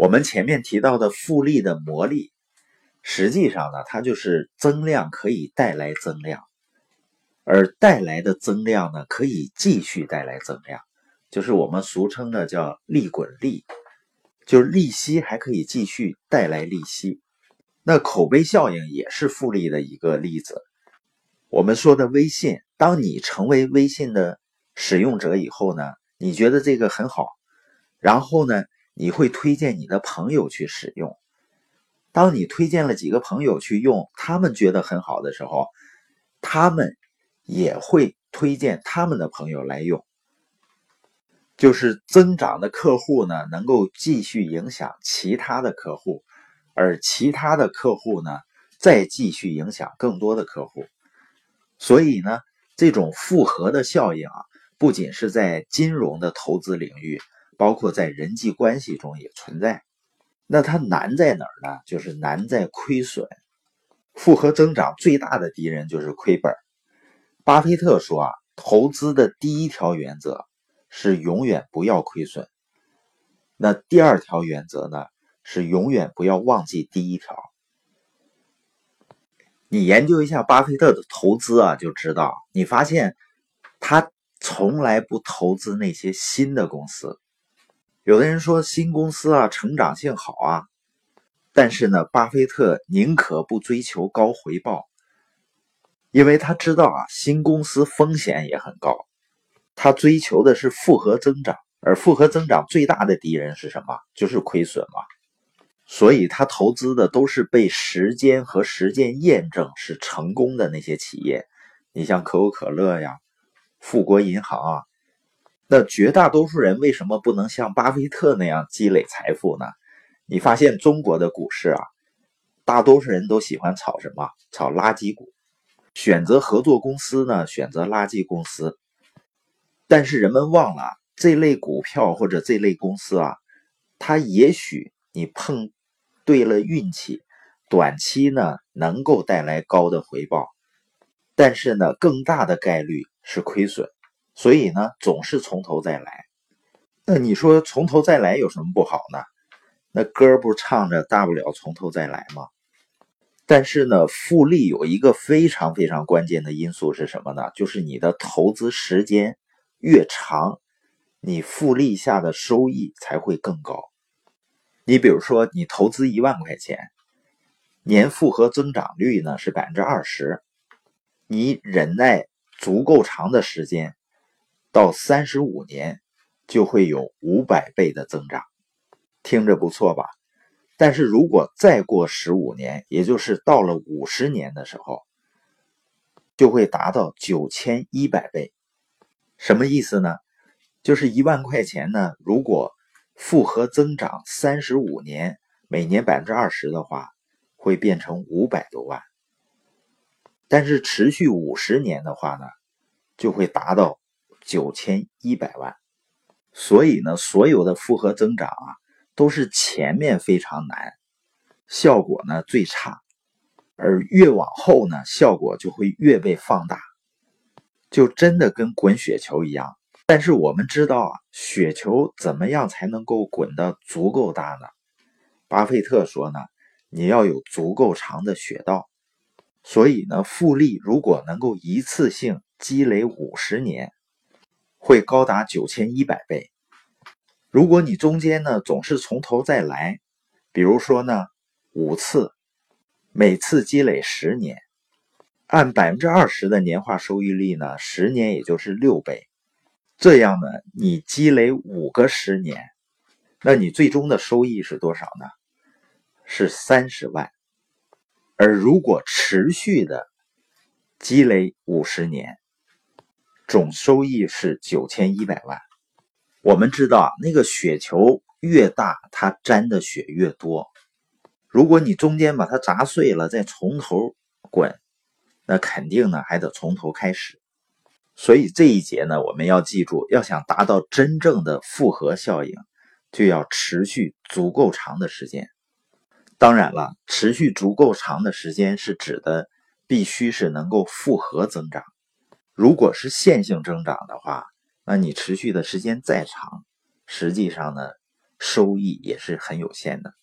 我们前面提到的复利的魔力，实际上呢，它就是增量可以带来增量，而带来的增量呢，可以继续带来增量，就是我们俗称的叫利滚利，就是利息还可以继续带来利息。那口碑效应也是复利的一个例子。我们说的微信，当你成为微信的使用者以后呢，你觉得这个很好，然后呢？你会推荐你的朋友去使用。当你推荐了几个朋友去用，他们觉得很好的时候，他们也会推荐他们的朋友来用。就是增长的客户呢，能够继续影响其他的客户，而其他的客户呢，再继续影响更多的客户。所以呢，这种复合的效应啊，不仅是在金融的投资领域。包括在人际关系中也存在，那它难在哪儿呢？就是难在亏损。复合增长最大的敌人就是亏本。巴菲特说啊，投资的第一条原则是永远不要亏损。那第二条原则呢，是永远不要忘记第一条。你研究一下巴菲特的投资啊，就知道，你发现他从来不投资那些新的公司。有的人说新公司啊，成长性好啊，但是呢，巴菲特宁可不追求高回报，因为他知道啊，新公司风险也很高。他追求的是复合增长，而复合增长最大的敌人是什么？就是亏损嘛。所以他投资的都是被时间和实践验证是成功的那些企业。你像可口可乐呀，富国银行啊。那绝大多数人为什么不能像巴菲特那样积累财富呢？你发现中国的股市啊，大多数人都喜欢炒什么？炒垃圾股，选择合作公司呢？选择垃圾公司。但是人们忘了，这类股票或者这类公司啊，它也许你碰对了运气，短期呢能够带来高的回报，但是呢更大的概率是亏损。所以呢，总是从头再来。那你说从头再来有什么不好呢？那歌不唱着大不了从头再来吗？但是呢，复利有一个非常非常关键的因素是什么呢？就是你的投资时间越长，你复利下的收益才会更高。你比如说，你投资一万块钱，年复合增长率呢是百分之二十，你忍耐足够长的时间。到三十五年就会有五百倍的增长，听着不错吧？但是如果再过十五年，也就是到了五十年的时候，就会达到九千一百倍。什么意思呢？就是一万块钱呢，如果复合增长三十五年，每年百分之二十的话，会变成五百多万。但是持续五十年的话呢，就会达到。九千一百万，所以呢，所有的复合增长啊，都是前面非常难，效果呢最差，而越往后呢，效果就会越被放大，就真的跟滚雪球一样。但是我们知道啊，雪球怎么样才能够滚得足够大呢？巴菲特说呢，你要有足够长的雪道。所以呢，复利如果能够一次性积累五十年。会高达九千一百倍。如果你中间呢总是从头再来，比如说呢五次，每次积累十年，按百分之二十的年化收益率呢，十年也就是六倍。这样呢，你积累五个十年，那你最终的收益是多少呢？是三十万。而如果持续的积累五十年，总收益是九千一百万。我们知道啊，那个雪球越大，它沾的雪越多。如果你中间把它砸碎了，再从头滚，那肯定呢还得从头开始。所以这一节呢，我们要记住，要想达到真正的复合效应，就要持续足够长的时间。当然了，持续足够长的时间是指的必须是能够复合增长。如果是线性增长的话，那你持续的时间再长，实际上呢，收益也是很有限的。